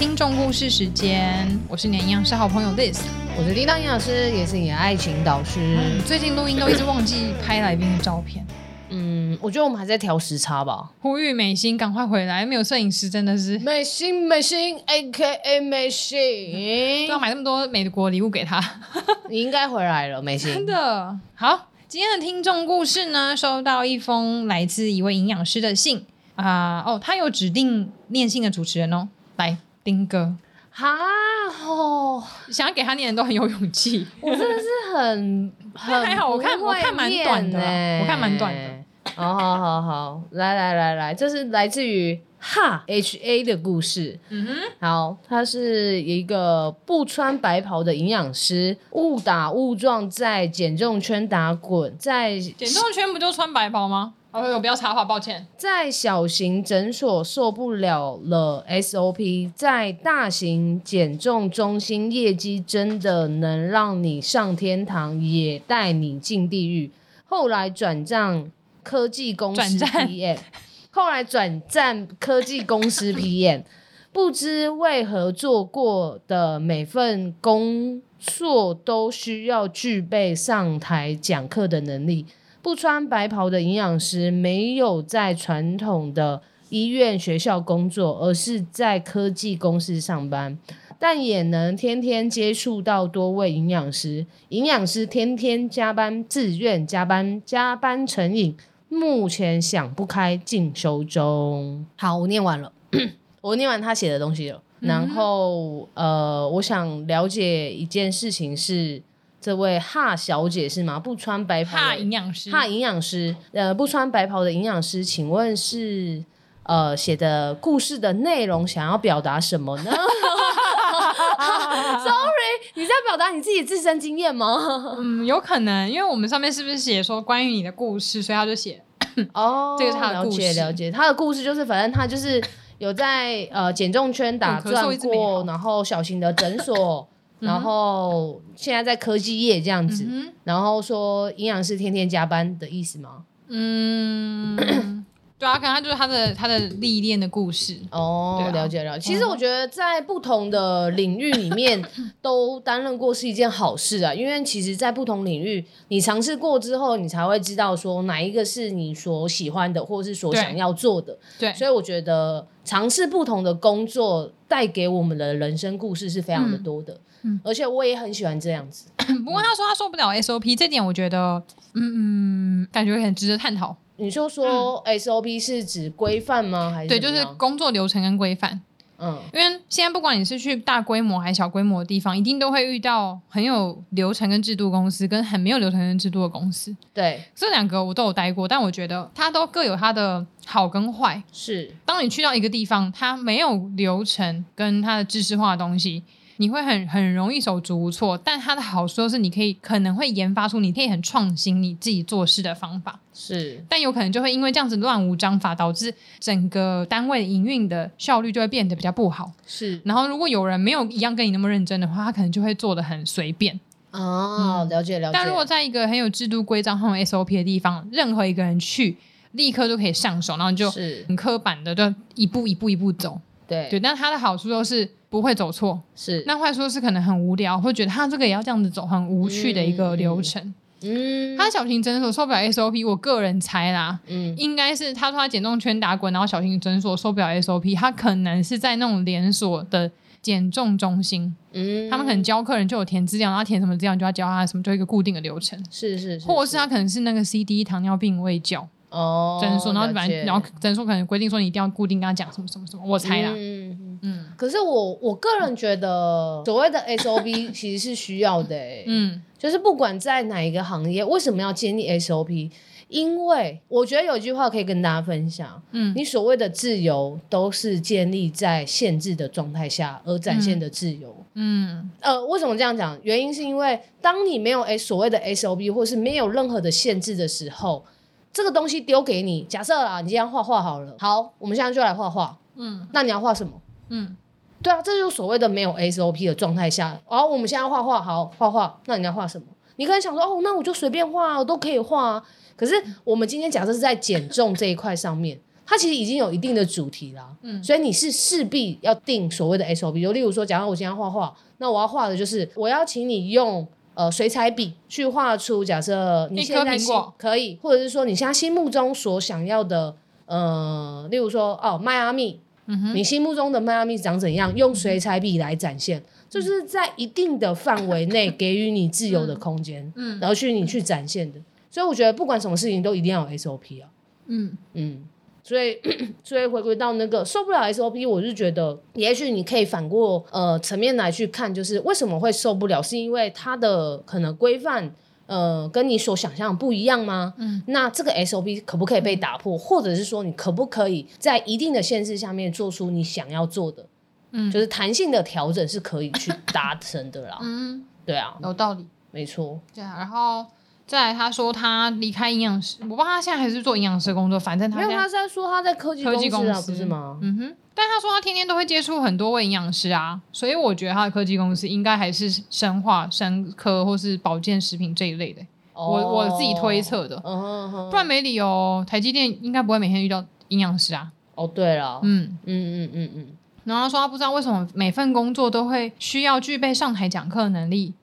听众故事时间，我是你的营养师好朋友 This，我是叮当营养师，也是你的爱情导师。嗯、最近录音都一直忘记拍来宾的照片。嗯，我觉得我们还在调时差吧。呼吁美心赶快回来，没有摄影师真的是美心美心 A K A 美心，都要买那么多美国礼物给他。你应该回来了，美心。真的好，今天的听众故事呢，收到一封来自一位营养师的信啊、呃。哦，他有指定念信的主持人哦，来丁哥。哈吼，想要给他念的都很有勇气。我真的是很很 还好，我看我看蛮短的，我看蛮短的。好好好好，来来来来，这是来自于哈 H A 的故事。嗯哼，好，他是一个不穿白袍的营养师，误打误撞在减重圈打滚，在减重圈不就穿白袍吗？哦，我不要插话，抱歉。在小型诊所受不了了 SOP，在大型减重中心业绩真的能让你上天堂，也带你进地狱。后来转战。科技公司 PM，后来转战科技公司 PM，不知为何做过的每份工作都需要具备上台讲课的能力。不穿白袍的营养师没有在传统的医院、学校工作，而是在科技公司上班，但也能天天接触到多位营养师。营养师天天加班，自愿加班，加班成瘾。目前想不开，进修中。好，我念完了，我念完他写的东西了。嗯、然后，呃，我想了解一件事情是，这位哈小姐是吗？不穿白袍的哈营养师，哈营养师，呃，不穿白袍的营养师，请问是呃写的故事的内容想要表达什么呢？Sorry，你在表达你自己自身经验吗？嗯，有可能，因为我们上面是不是写说关于你的故事，所以他就写。哦，这个是他的故事，了解了解。他的故事就是，反正他就是有在呃减重圈打转过，然后小型的诊所，然后现在在科技业这样子，嗯、然后说营养师天天加班的意思吗？嗯。对啊，可能他就是他的他的历练的故事哦，啊、了解了解。其实我觉得在不同的领域里面 都担任过是一件好事啊，因为其实，在不同领域你尝试过之后，你才会知道说哪一个是你所喜欢的，或者是所想要做的。对，所以我觉得尝试不同的工作带给我们的人生故事是非常的多的。嗯，而且我也很喜欢这样子。不过他说他受不了 SOP 这点，我觉得嗯嗯，感觉很值得探讨。你就说 SOP 是指规范吗？还是对，就是工作流程跟规范。嗯，因为现在不管你是去大规模还是小规模的地方，一定都会遇到很有流程跟制度公司，跟很没有流程跟制度的公司。对，这两个我都有待过，但我觉得它都各有它的好跟坏。是，当你去到一个地方，它没有流程跟它的知识化的东西。你会很很容易手足无措，但它的好处是你可以可能会研发出你可以很创新你自己做事的方法，是，但有可能就会因为这样子乱无章法，导致整个单位营运的效率就会变得比较不好。是，然后如果有人没有一样跟你那么认真的话，他可能就会做的很随便。哦，了解了解。但如果在一个很有制度规章、很有 SOP 的地方，任何一个人去立刻就可以上手，然后就很刻板的就一步一步一步走。对对，但它的好处就是。不会走错，是，那坏处是可能很无聊，会觉得他这个也要这样子走，很无趣的一个流程。嗯，他小型诊所受不了 SOP，我个人猜啦，嗯，应该是他说他减重圈打滚，然后小型诊所受不了 SOP，他可能是在那种连锁的减重中心，嗯，他们可能教客人就有填资料，然后填什么资料就要教他什么，就一个固定的流程，是是，是，或者是他可能是那个 CD 糖尿病未教。哦，诊所，然后反正，然后诊所可能规定说你一定要固定跟他讲什么什么什么，我猜啦。嗯嗯。可是我我个人觉得，所谓的 SOP 其实是需要的、欸。嗯。就是不管在哪一个行业，为什么要建立 SOP？因为我觉得有一句话可以跟大家分享。嗯。你所谓的自由，都是建立在限制的状态下而展现的自由。嗯。呃，为什么这样讲？原因是因为当你没有 S 所谓的 SOP，或是没有任何的限制的时候。这个东西丢给你，假设啊，你今天画画好了，好，我们现在就来画画。嗯，那你要画什么？嗯，对啊，这就是所谓的没有 SOP 的状态下。好，我们现在画画，好，画画，那你要画什么？你可能想说，哦，那我就随便画，我都可以画啊。可是我们今天假设是在减重这一块上面，它其实已经有一定的主题啦。嗯，所以你是势必要定所谓的 SOP，就例如说，假如我今天画画，那我要画的就是我要请你用呃水彩笔去画出假设你现在可以，或者是说你现在心目中所想要的呃，例如说哦迈阿密，嗯，你心目中的迈阿密长怎样？用水彩笔来展现。就是在一定的范围内 给予你自由的空间，嗯，然后去你去展现的，所以我觉得不管什么事情都一定要有 SOP 啊，嗯嗯，所以 所以回归到那个受不了 SOP，我是觉得也许你可以反过呃层面来去看，就是为什么会受不了，是因为它的可能规范呃跟你所想象不一样吗？嗯，那这个 SOP 可不可以被打破，或者是说你可不可以在一定的限制下面做出你想要做的？嗯，就是弹性的调整是可以去达成的啦。嗯，对啊，有道理，没错。对啊，然后再来，他说他离开营养师，我不知道他现在还是做营养师工作，反正他没有，他是在说他在科技科技公司，不是吗？嗯哼。但他说他天天都会接触很多位营养师啊，所以我觉得他的科技公司应该还是生化、生科或是保健食品这一类的。哦、我我自己推测的，不然没理由台积电应该不会每天遇到营养师啊。哦，对了，嗯嗯嗯嗯嗯。然后他说他不知道为什么每份工作都会需要具备上台讲课能力。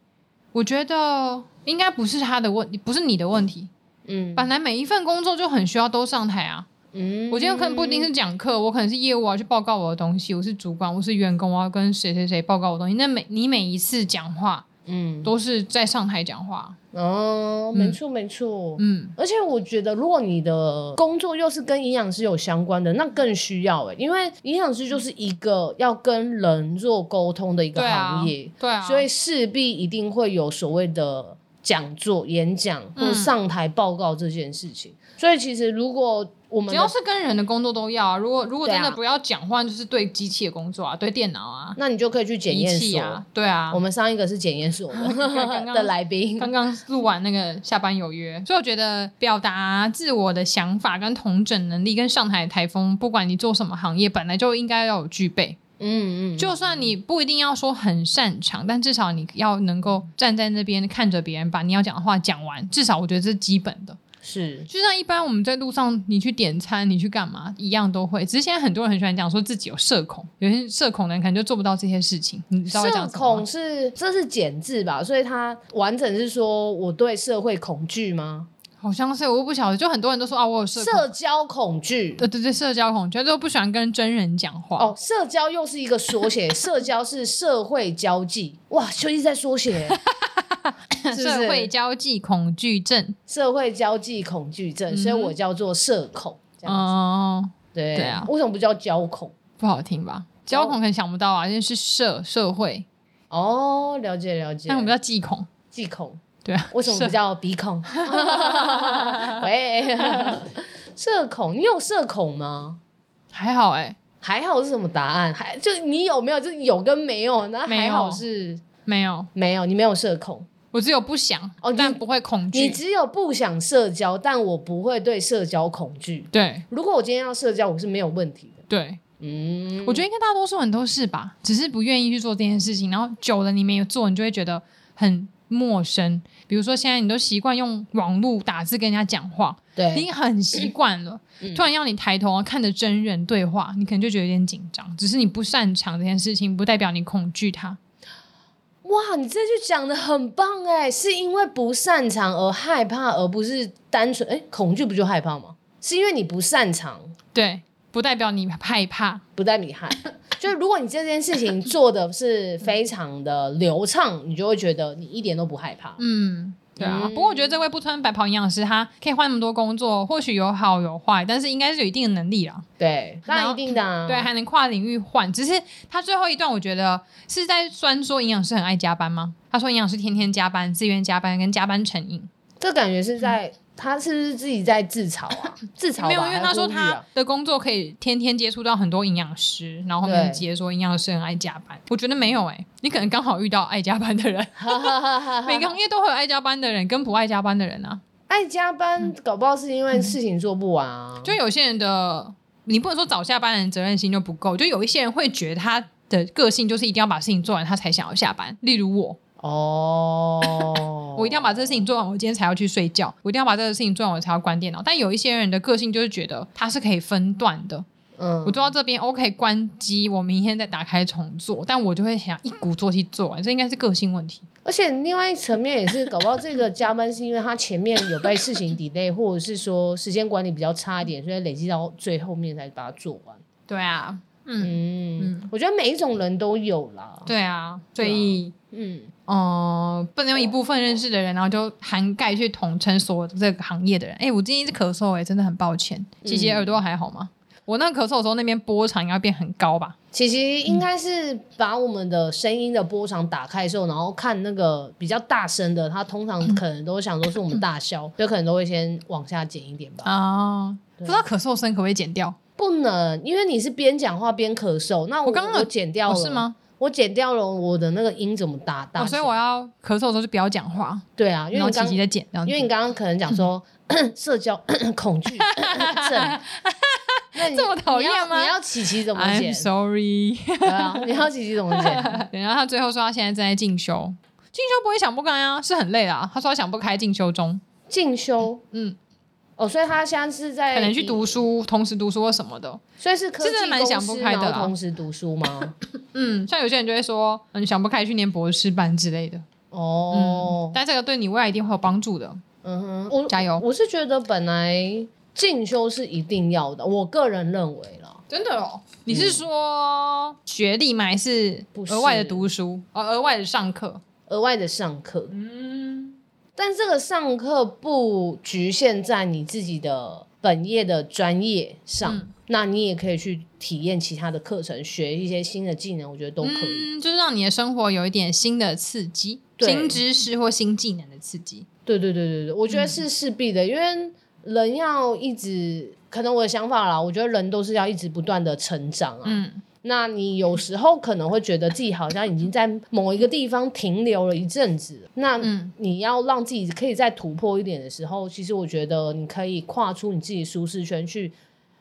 我觉得应该不是他的问题，不是你的问题。嗯，本来每一份工作就很需要都上台啊。嗯，我今天可能不一定是讲课，我可能是业务啊，去报告我的东西。我是主管，我是员工，我要跟谁谁谁报告我的东西。那每你每一次讲话。嗯，都是在上台讲话。哦，没错没错，嗯，而且我觉得，如果你的工作又是跟营养师有相关的，那更需要哎，因为营养师就是一个要跟人做沟通的一个行业，对啊，所以势必一定会有所谓的讲座、演讲或者上台报告这件事情。所以其实如果我们只要是跟人的工作都要啊。如果如果真的不要讲话，就是对机器的工作啊，对电脑啊，那你就可以去检验所啊。对啊，我们上一个是检验所 的 的来宾，刚刚录完那个下班有约，所以我觉得表达自我的想法跟统整能力跟上台台风，不管你做什么行业，本来就应该要有具备。嗯嗯，就算你不一定要说很擅长，但至少你要能够站在那边看着别人把你要讲的话讲完，至少我觉得这是基本的。是，就像一般我们在路上，你去点餐，你去干嘛，一样都会。只是现在很多人很喜欢讲说自己有社恐，有些社恐的人可能就做不到这些事情。你知道社恐是这是简字吧？所以它完整是说我对社会恐惧吗？好像是，我不晓得。就很多人都说啊，我有社社交恐惧。对对对，社交恐惧，就不喜欢跟真人讲话。哦，社交又是一个缩写，社交是社会交际。哇，就一直在缩写。是是社会交际恐惧症，社会交际恐惧症，嗯、所以我叫做社恐。这样子，哦，对对啊，为什么不叫交恐？不好听吧？交恐可能想不到啊，因为是社社会。哦，了解了解。那我们叫忌恐，忌恐。对啊，为什么不叫鼻孔？喂，社恐，你有社恐吗？还好哎、欸，还好是什么答案？还就你有没有？就是有跟没有？那还好是没有，没有，你没有社恐。我只有不想哦，但不会恐惧。你只有不想社交，但我不会对社交恐惧。对，如果我今天要社交，我是没有问题的。对，嗯，我觉得应该大多数人都是吧，只是不愿意去做这件事情。然后久了你没有做，你就会觉得很陌生。比如说现在你都习惯用网络打字跟人家讲话，对，已经很习惯了。嗯、突然要你抬头啊看着真人对话，你可能就觉得有点紧张。只是你不擅长这件事情，不代表你恐惧它。哇，你这句讲的很棒哎，是因为不擅长而害怕，而不是单纯哎恐惧不就害怕吗？是因为你不擅长，对，不代表你害怕，不代表你害。就是如果你这件事情做的是非常的流畅，你就会觉得你一点都不害怕。嗯。对啊，不过我觉得这位不穿白袍营养师，他可以换那么多工作，或许有好有坏，但是应该是有一定的能力啦。对，那一定的、啊。对，还能跨领域换。只是他最后一段，我觉得是在酸说营养师很爱加班吗？他说营养师天天加班，自愿加班跟加班成瘾，这感觉是在。嗯他是不是自己在自嘲啊？自嘲、啊、没有，因为他说他的工作可以天天接触到很多营养师，然后后面接说营养师很爱加班。我觉得没有哎、欸，你可能刚好遇到爱加班的人。每个行业都会有爱加班的人跟不爱加班的人啊。爱加班搞不好是因为事情做不完啊。嗯、就有些人的，你不能说早下班的人责任心就不够。就有一些人会觉得他的个性就是一定要把事情做完，他才想要下班。例如我。哦。我一定要把这个事情做完，我今天才要去睡觉。我一定要把这个事情做完，我才要关电脑。但有一些人的个性就是觉得他是可以分段的。嗯，我做到这边，OK，关机，我明天再打开重做。但我就会想一鼓作气做完，这应该是个性问题。而且另外一层面也是，搞不好这个加班是因为他前面有被事情 delay，或者是说时间管理比较差一点，所以累积到最后面才把它做完。对啊，嗯嗯，嗯，我觉得每一种人都有啦。对啊，所以、啊、嗯哦、呃，不能用一部分认识的人，然后就涵盖去统称所有这个行业的人。哎，我今天一直咳嗽，哎，真的很抱歉。姐姐耳朵还好吗？嗯我那个咳嗽的时候，那边波长应该变很高吧？其实应该是把我们的声音的波长打开的时候，然后看那个比较大声的，他通常可能都想说是我们大笑，就可能都会先往下减一点吧。啊，不知道咳嗽声可不可以减掉？不能，因为你是边讲话边咳嗽。那我刚刚剪掉了是吗？我剪掉了我的那个音怎么大大？所以我要咳嗽的时候就不要讲话。对啊，因为你刚刚在剪，因为你刚刚可能讲说 社交恐惧 症。那这么讨厌吗？你要琪琪怎么剪？I'm sorry，对啊，你要琪琪怎么剪？然后他最后说他现在正在进修，进修不会想不开啊，是很累啊。他说他想不开，进修中。进修，嗯，哦，所以他现在是在可能去读书，同时读书或什么的。所以是科技真的蛮想不开的，同时读书吗？嗯，像有些人就会说，嗯，想不开去念博士班之类的。哦，但这个对你未来一定会有帮助的。嗯哼，我加油。我是觉得本来。进修是一定要的，我个人认为了。真的哦？你是说学历吗？还是额外的读书？哦，额外的上课，额外的上课。嗯，但这个上课不局限在你自己的本业的专业上，嗯，那你也可以去体验其他的课程，学一些新的技能，我觉得都可以。嗯，就是让你的生活有一点新的刺激，新知识或新技能的刺激。对对对对对，我觉得是势必的，嗯，因为。人要一直，可能我的想法啦，我觉得人都是要一直不断的成长啊。嗯，那你有时候可能会觉得自己好像已经在某一个地方停留了一阵子，那你要让自己可以再突破一点的时候，其实我觉得你可以跨出你自己舒适圈去。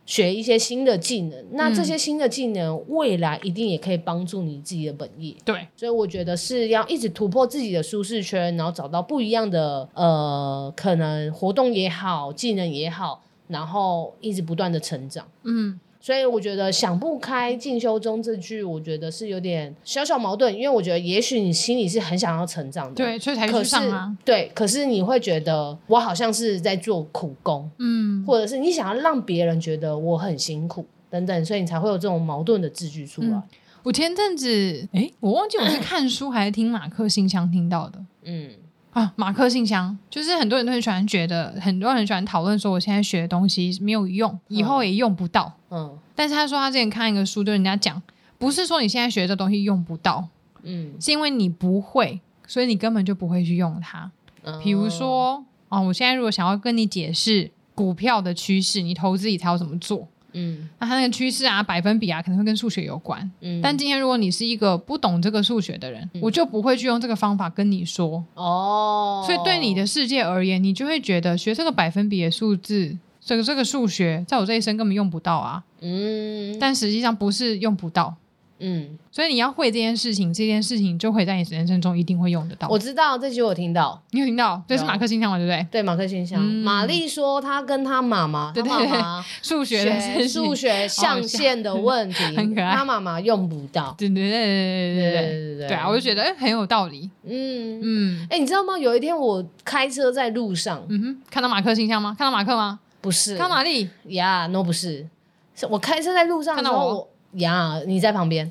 学一些新的技能，那这些新的技能未来一定也可以帮助你自己的本业。对，所以我觉得是要一直突破自己的舒适圈，然后找到不一样的呃，可能活动也好，技能也好，然后一直不断的成长。嗯。所以我觉得想不开进修中这句，我觉得是有点小小矛盾，因为我觉得也许你心里是很想要成长的，对，所以才去上啊。对，可是你会觉得我好像是在做苦工，嗯，或者是你想要让别人觉得我很辛苦等等，所以你才会有这种矛盾的字句出来。嗯，我前阵子，哎，我忘记我是 看书还是听马克信箱听到的，嗯。啊，马克信箱就是很多人都很喜欢觉得，很多人很喜欢讨论说，我现在学的东西没有用，以后也用不到。嗯，但是他说他之前看一个书，就人家讲，不是说你现在学的东西用不到，嗯，是因为你不会，所以你根本就不会去用它。嗯，比如说，哦，我现在如果想要跟你解释股票的趋势，你投资理财要怎么做？嗯，那它那个趋势啊，百分比啊，可能会跟数学有关。嗯，但今天如果你是一个不懂这个数学的人，嗯，我就不会去用这个方法跟你说。哦，所以对你的世界而言，你就会觉得学这个百分比的数字，这个这个数学，在我这一生根本用不到啊。嗯，但实际上不是用不到。嗯，所以你要会这件事情，这件事情就会在你人生中一定会用得到。我知道这句我听到，你有听到？这是马克信箱嘛，对不对？对，马克信箱。玛丽说她跟她妈妈，对对对，数学数学象限的问题，很可爱。她妈妈用不到，对对对对对对对对啊！我就觉得哎，很有道理。嗯嗯，哎，你知道吗？有一天我开车在路上，嗯哼，看到马克信箱吗？看到马克吗？不是，看到玛丽呀？No，不是，是我开车在路上的时候。呀，你在旁边，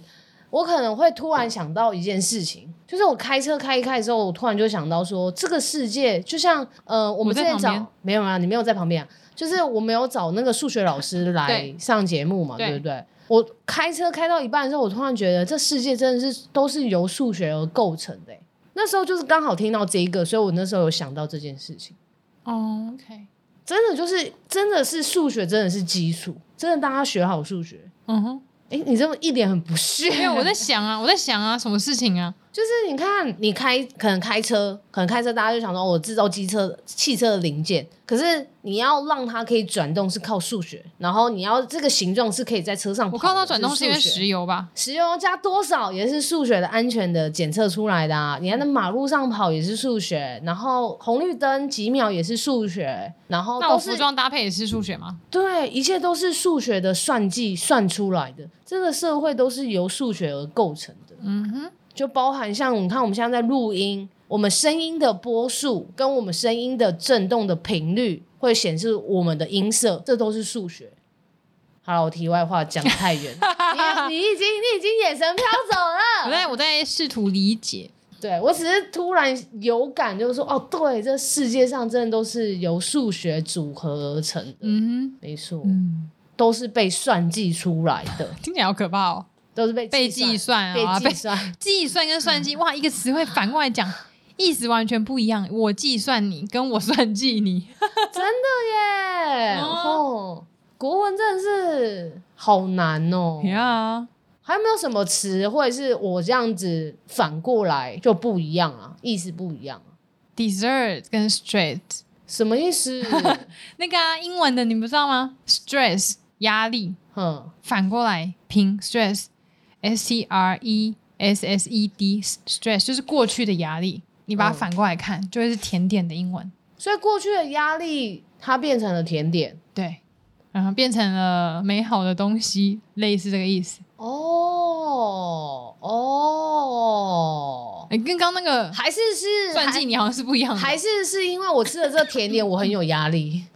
我可能会突然想到一件事情，就是我开车开一开的时候，我突然就想到说，这个世界就像呃，我们之前找没有啊，你没有在旁边啊，就是我没有找那个数学老师来上节目嘛，对，对不对？我开车开到一半的时候，我突然觉得这世界真的是都是由数学而构成的。那时候就是刚好听到这一个，所以我那时候有想到这件事情。哦，OK，真的就是真的是数学真的是基础，真的大家学好数学，嗯哼。哎，你这么一脸很不屑。没有，我在想啊，我在想啊，什么事情啊？就是你看，你开可能开车，可能开车，大家就想说，我制造机车、汽车的零件。可是你要让它可以转动，是靠数学。然后你要这个形状是可以在车上跑。我靠它转动是因为石油吧？石油加多少也是数学的安全的检测出来的啊！你看那马路上跑也是数学，然后红绿灯几秒也是数学，然后那我服装搭配也是数学吗？对，一切都是数学的算计算出来的。这个社会都是由数学而构成的。嗯哼。就包含像你看，我们现在在录音，我们声音的波数跟我们声音的震动的频率会显示我们的音色，这都是数学。好了，我题外话讲太远，你你已经你已经眼神飘走了。我在我在试图理解，对我只是突然有感，就是说哦，对，这世界上真的都是由数学组合而成的。嗯哼，没错，嗯，都是被算计出来的。听起来好可怕哦。都是被被计算啊，被计算，计算跟算计，哇，一个词汇反过来讲，意思完全不一样。我计算你，跟我算计你，真的耶！哦，国文真的是好难哦。呀，还有没有什么词，或者是我这样子反过来就不一样啊？意思不一样啊？Dessert 跟 stress 什么意思？那个啊，英文的你不知道吗？Stress 压力，嗯，反过来拼 stress。S T R E S S E D，stress 就是过去的压力，你把它反过来看，嗯、就会是甜点的英文。所以过去的压力它变成了甜点，对，然后变成了美好的东西，类似这个意思。哦哦，哎，跟刚刚那个还是是算计你好像是不一样的，还是是因为我吃了这个甜点，我很有压力。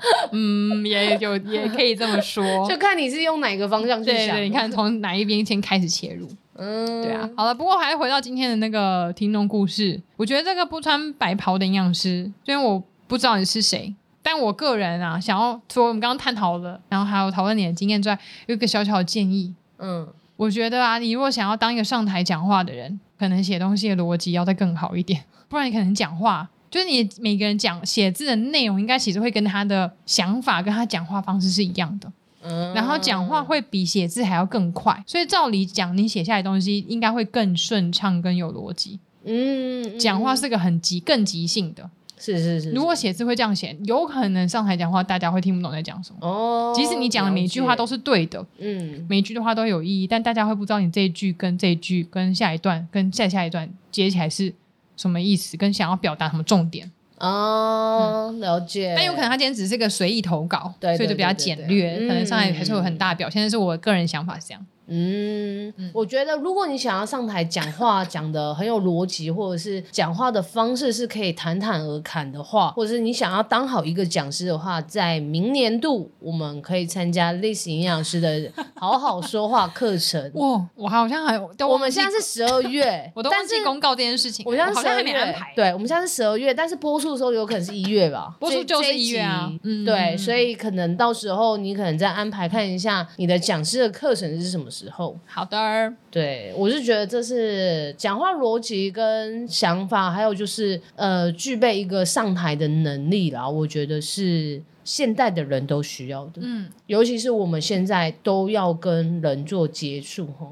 嗯，也有也可以这么说，就看你是用哪个方向去想。对，对，你看从哪一边先开始切入。嗯，对啊。好了，不过还是回到今天的那个听众故事。我觉得这个不穿白袍的营养师，虽然我不知道你是谁，但我个人啊，想要除了我们刚刚探讨了，然后还有讨论你的经验之外，有一个小小的建议。嗯，我觉得啊，你如果想要当一个上台讲话的人，可能写东西的逻辑要再更好一点，不然你可能讲话。就是你每个人讲写字的内容，应该其实会跟他的想法跟他讲话方式是一样的，嗯，然后讲话会比写字还要更快，所以照理讲，你写下来的东西应该会更顺畅、更有逻辑。嗯，讲话是个很急、更即兴的，是是是，是。如果写字会这样写，有可能上台讲话，大家会听不懂在讲什么。哦，即使你讲的每一句话都是对的，嗯，每一句的话都有意义，但大家会不知道你这一句跟这一句跟下一段跟再下一段接起来是。什么意思？跟想要表达什么重点？哦，了解。但有可能他今天只是个随意投稿，对，所以就比较简略，可能上来还是有很大表现。但是我个人想法是这样。嗯，我觉得如果你想要上台讲话，讲的很有逻辑，或者是讲话的方式是可以侃侃而谈的话，或者是你想要当好一个讲师的话，在明年度我们可以参加 Liz 营养师的好好说话课程。哇，我好像还，我们现在是十二月，我都忘记公告这件事情。我现在是十二月，对，我们现在是十二月，但是播出的时候有可能是一月吧？播出就是一月啊。嗯，对，所以可能到时候你可能再安排看一下你的讲师的课程是什么时候。好的。对，我是觉得这是讲话逻辑跟想法，还有就是呃，具备一个上台的能力啦。我觉得是现代的人都需要的，嗯，尤其是我们现在都要跟人做接触哈。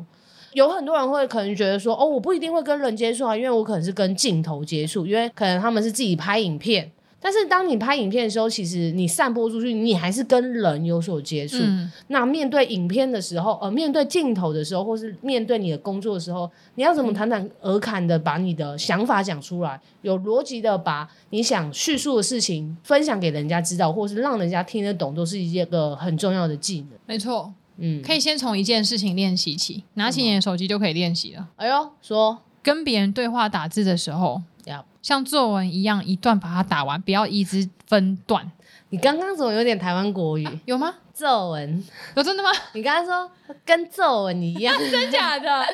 有很多人会可能觉得说，哦，我不一定会跟人接触啊，因为我可能是跟镜头接触，因为可能他们是自己拍影片。但是当你拍影片的时候，其实你散播出去，你还是跟人有所接触。嗯、那面对影片的时候，呃，面对镜头的时候，或是面对你的工作的时候，你要怎么坦坦而谈的把你的想法讲出来，有逻辑的把你想叙述的事情分享给人家知道，或是让人家听得懂，都是一个很重要的技能。没错，嗯，可以先从一件事情练习起，拿起你的手机就可以练习了。哎呦，说跟别人对话打字的时候。像作文一样，一段把它打完，不要一直分段。你刚刚怎么有点台湾国语？啊、有吗？作文有真的吗？你刚刚说跟作文一样，真假的？啊，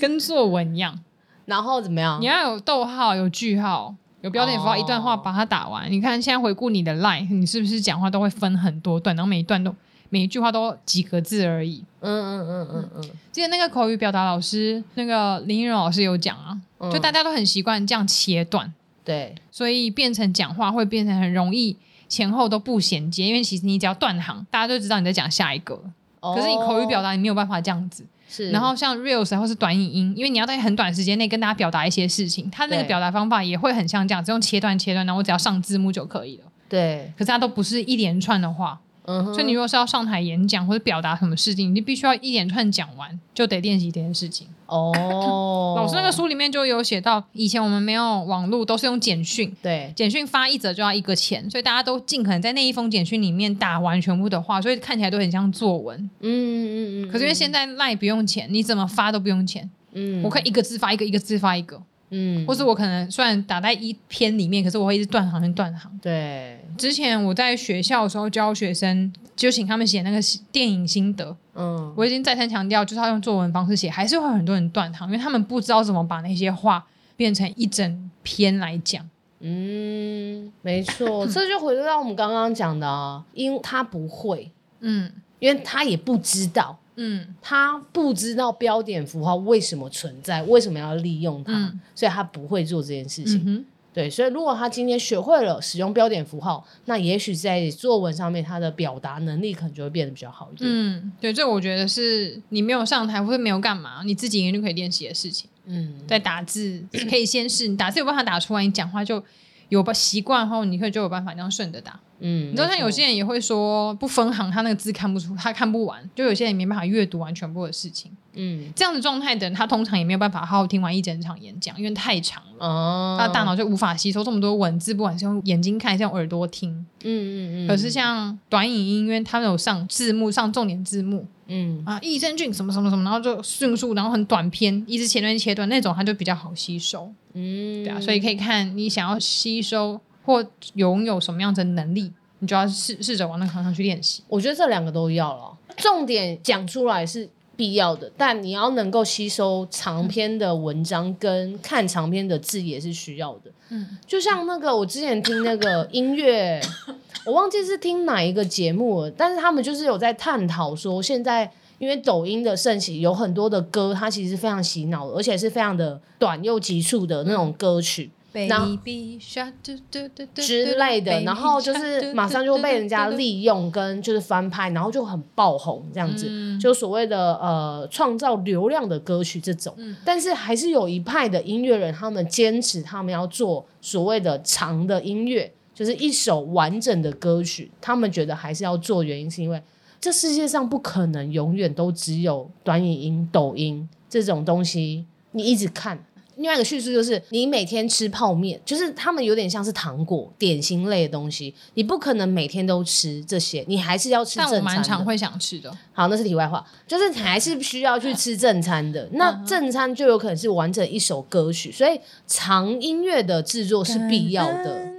跟作文一样，然后怎么样？你要有逗号，有句号，有标点符号，一段话把它打完。Oh. 你看现在回顾你的 line，你是不是讲话都会分很多段，然后每一段都。每一句话都几个字而已。嗯嗯嗯嗯嗯。记得那个口语表达老师，那个林依荣老师有讲啊，嗯、就大家都很习惯这样切断。对。所以变成讲话会变成很容易前后都不衔接，因为其实你只要断行，大家就知道你在讲下一个。哦、可是你口语表达你没有办法这样子，是，然后像 Reels 或是短影音，因为你要在很短时间内跟大家表达一些事情，他那个表达方法也会很像这样，只用切断切断，然后我只要上字幕就可以了。对，可是它都不是一连串的话。嗯，所以你如果是要上台演讲或者表达什么事情，你必须要一连串讲完，就得练习这件事情。哦，老师那个书里面就有写到，以前我们没有网络，都是用简讯。对，简讯发一则就要一个钱，所以大家都尽可能在那一封简讯里面打完全部的话，所以看起来都很像作文。嗯嗯嗯。可是因为现在 LINE 不用钱，你怎么发都不用钱。嗯，我可以一个字发一个，一个字发一个。嗯，或是我可能虽然打在一篇里面，可是我会一直断行，断行。对，之前我在学校的时候教学生，就请他们写那个电影心得。嗯，我已经再三强调，就是要用作文方式写，还是会有很多人断行，因为他们不知道怎么把那些话变成一整篇来讲。嗯，没错，这就回到我们刚刚讲的啊，因为他不会，嗯，因为他也不知道。嗯，他不知道标点符号为什么存在，为什么要利用它，嗯、所以他不会做这件事情。嗯、对，所以如果他今天学会了使用标点符号，那也许在作文上面他的表达能力可能就会变得比较好一点。嗯，对，这我觉得是你没有上台或者没有干嘛，你自己一个人就可以练习的事情。嗯，在打字可以先试，你打字有办法打出来，你讲话就有吧习惯后，你可以就有办法这样顺着打。嗯，你知道像有些人也会说不分行，他那个字看不出，他看不完，就有些人没办法阅读完全部的事情。嗯，这样的状态的人，他通常也没有办法好好听完一整场演讲，因为太长了，哦，他大脑就无法吸收这么多文字，不管是用眼睛看，还是用耳朵听。嗯嗯嗯。可是像短影音，因为他们有上字幕，上重点字幕。嗯啊，益生菌什么什么什么，然后就迅速，然后很短篇，一直切断切断那种，它就比较好吸收。嗯，对啊，所以可以看你想要吸收。或拥有什么样的能力，你就要试试着往那个方向去练习。我觉得这两个都要了，重点讲出来是必要的，但你要能够吸收长篇的文章跟看长篇的字也是需要的。嗯，就像那个我之前听那个音乐，我忘记是听哪一个节目了，但是他们就是有在探讨说，现在因为抖音的盛行，有很多的歌它其实是非常洗脑，而且是非常的短又急促的那种歌曲。嗯然后之类的，然后就是马上就被人家利用跟就是翻拍，然后就很爆红这样子，嗯、就所谓的呃创造流量的歌曲这种。嗯、但是还是有一派的音乐人，他们坚持他们要做所谓的长的音乐，就是一首完整的歌曲。他们觉得还是要做，原因是因为这世界上不可能永远都只有短影音、抖音这种东西，你一直看。另外一个叙述就是，你每天吃泡面，就是他们有点像是糖果、点心类的东西，你不可能每天都吃这些，你还是要吃正餐。但我蛮常会想吃的。好，那是题外话，就是你还是需要去吃正餐的。那 正餐就有可能是完整一首歌曲，所以长音乐的制作是必要的。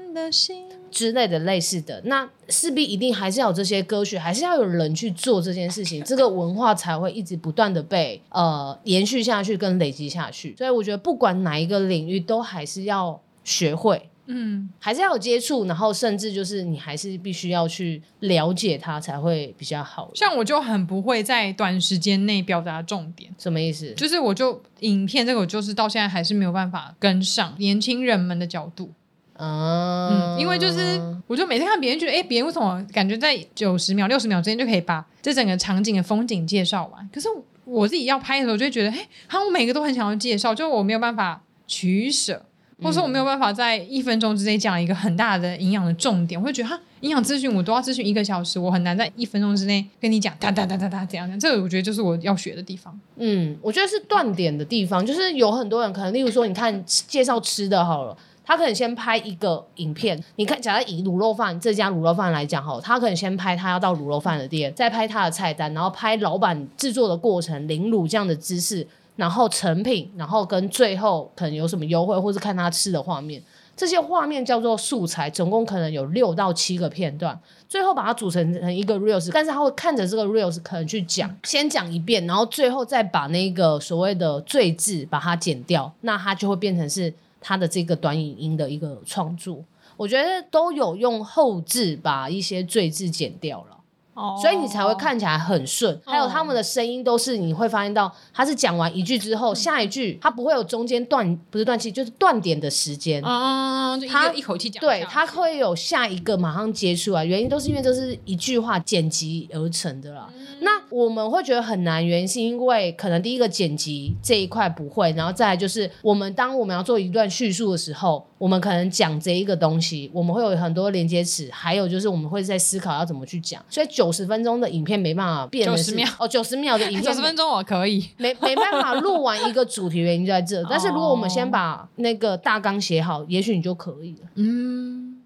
之类的类似的，那势必一定还是要有这些歌曲，还是要有人去做这件事情，这个文化才会一直不断的被呃延续下去跟累积下去。所以我觉得不管哪一个领域，都还是要学会，嗯，还是要有接触，然后甚至就是你还是必须要去了解它，才会比较好。像我就很不会在短时间内表达重点，什么意思？就是我就影片这个，我就是到现在还是没有办法跟上年轻人们的角度。嗯，因为就是，我就每次看别人觉得，哎，别人为什么感觉在九十秒、六十秒之间就可以把这整个场景的风景介绍完？可是我自己要拍的时候，就会觉得，哎，好像，我每个都很想要介绍，就我没有办法取舍，或者说我没有办法在一分钟之内讲一个很大的营养的重点，我会觉得，哈，营养资讯我都要咨询一个小时，我很难在一分钟之内跟你讲哒哒哒哒哒这样讲。这个我觉得就是我要学的地方。嗯，我觉得是断点的地方，就是有很多人可能，例如说，你看介绍吃的好了。他可能先拍一个影片，你看，假如以卤肉饭这家卤肉饭来讲哈，他可能先拍他要到卤肉饭的店，再拍他的菜单，然后拍老板制作的过程、淋卤这样的姿势，然后成品，然后跟最后可能有什么优惠，或是看他吃的画面，这些画面叫做素材，总共可能有六到七个片段，最后把它组成成一个 reels，但是他会看着这个 reels 可能去讲，先讲一遍，然后最后再把那个所谓的赘字把它剪掉，那它就会变成是。他的这个短影音的一个创作，我觉得都有用后置把一些赘字剪掉了，哦，所以你才会看起来很顺。哦、还有他们的声音都是你会发现到，他是讲完一句之后，嗯、下一句他不会有中间断，不是断气，就是断点的时间。啊，他一口气讲，对，他会有下一个马上接出来，原因都是因为这是一句话剪辑而成的啦。嗯、那我们会觉得很难，原因是因为可能第一个剪辑这一块不会，然后再来就是我们当我们要做一段叙述的时候，我们可能讲这一个东西，我们会有很多连接词，还有就是我们会在思考要怎么去讲，所以九十分钟的影片没办法变九十秒哦，九十秒的影片，九十分钟我可以没没办法录完一个主题，原因就在这。但是如果我们先把那个大纲写好，也许你就可以了。嗯，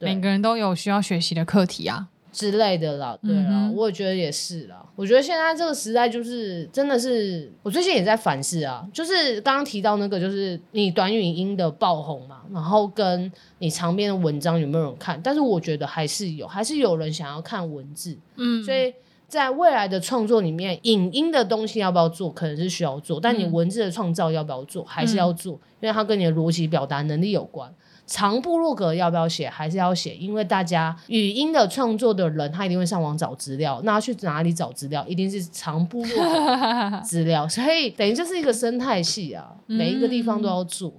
每个人都有需要学习的课题啊。之类的啦，对啊，嗯、我也觉得也是啦。我觉得现在这个时代就是真的是，我最近也在反思啊。就是刚刚提到那个，就是你短语音的爆红嘛，然后跟你长篇的文章有没有人看？但是我觉得还是有，还是有人想要看文字。嗯，所以在未来的创作里面，影音的东西要不要做，可能是需要做，但你文字的创造要不要做，还是要做，嗯、因为它跟你的逻辑表达能力有关。长部落格要不要写？还是要写？因为大家语音的创作的人，他一定会上网找资料。那去哪里找资料？一定是长部落格资料。所以等于这是一个生态系啊，每一个地方都要做。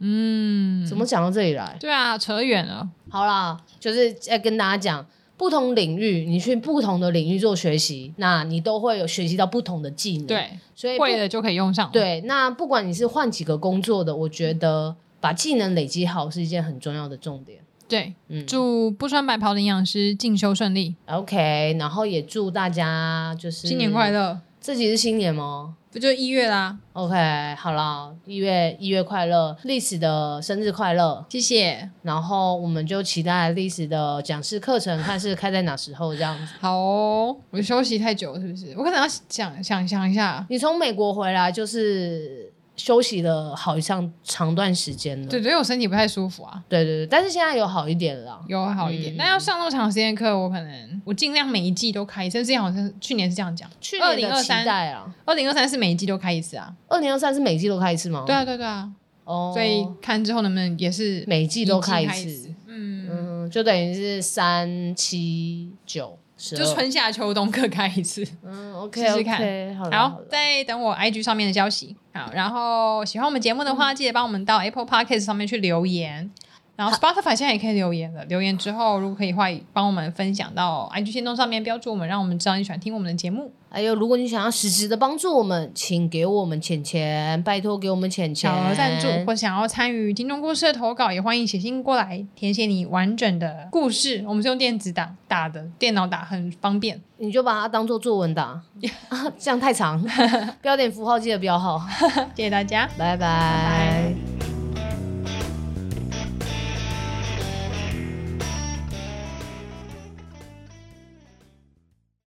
嗯，怎么讲到这里来？对啊，扯远了。好啦，就是在跟大家讲，不同领域，你去不同的领域做学习，那你都会有学习到不同的技能。对，所以会的就可以用上。对，那不管你是换几个工作的，我觉得。把技能累积好是一件很重要的重点。对，嗯，祝不穿白袍的营养师进修顺利。OK，然后也祝大家就是新年快乐。这集是新年吗？不就一月啦？OK，好了，一月一月快乐，历史的生日快乐，谢谢。然后我们就期待历史的讲师课程，看是开在哪时候这样子。好哦，我休息太久了是不是？我可能要想想想一下。你从美国回来就是。休息了好像长长段时间了，对，所以我身体不太舒服啊。对对对，但是现在有好一点了，有好一点。那、嗯、要上那么长时间课，我可能我尽量每一季都开一次。之前好像去年是这样讲，去年的期待啊，二零二三是每一季都开一次啊。二零二三是每一季都开一次吗？对啊对对啊。哦，所以看之后能不能也是每一季都开一次？嗯嗯，就等于是三七九。就春夏秋冬各开一次，嗯，OK，试试看。好，好，再等我 IG 上面的消息。好，然后喜欢我们节目的话，嗯、记得帮我们到 Apple Podcast 上面去留言。然后 Spotify 现在也可以留言了，留言之后如果可以的话，帮我们分享到 IG 行动上面标注我们，让我们知道你喜欢听我们的节目。还有，如果你想要实质的帮助我们，请给我们钱钱，拜托给我们钱钱。小额赞助或想要参与听众故事的投稿，也欢迎写信过来，填写你完整的故事。我们是用电子档打的，电脑打很方便，你就把它当做作文打，这样太长，标点符号记得标好。谢谢大家，拜拜。拜拜。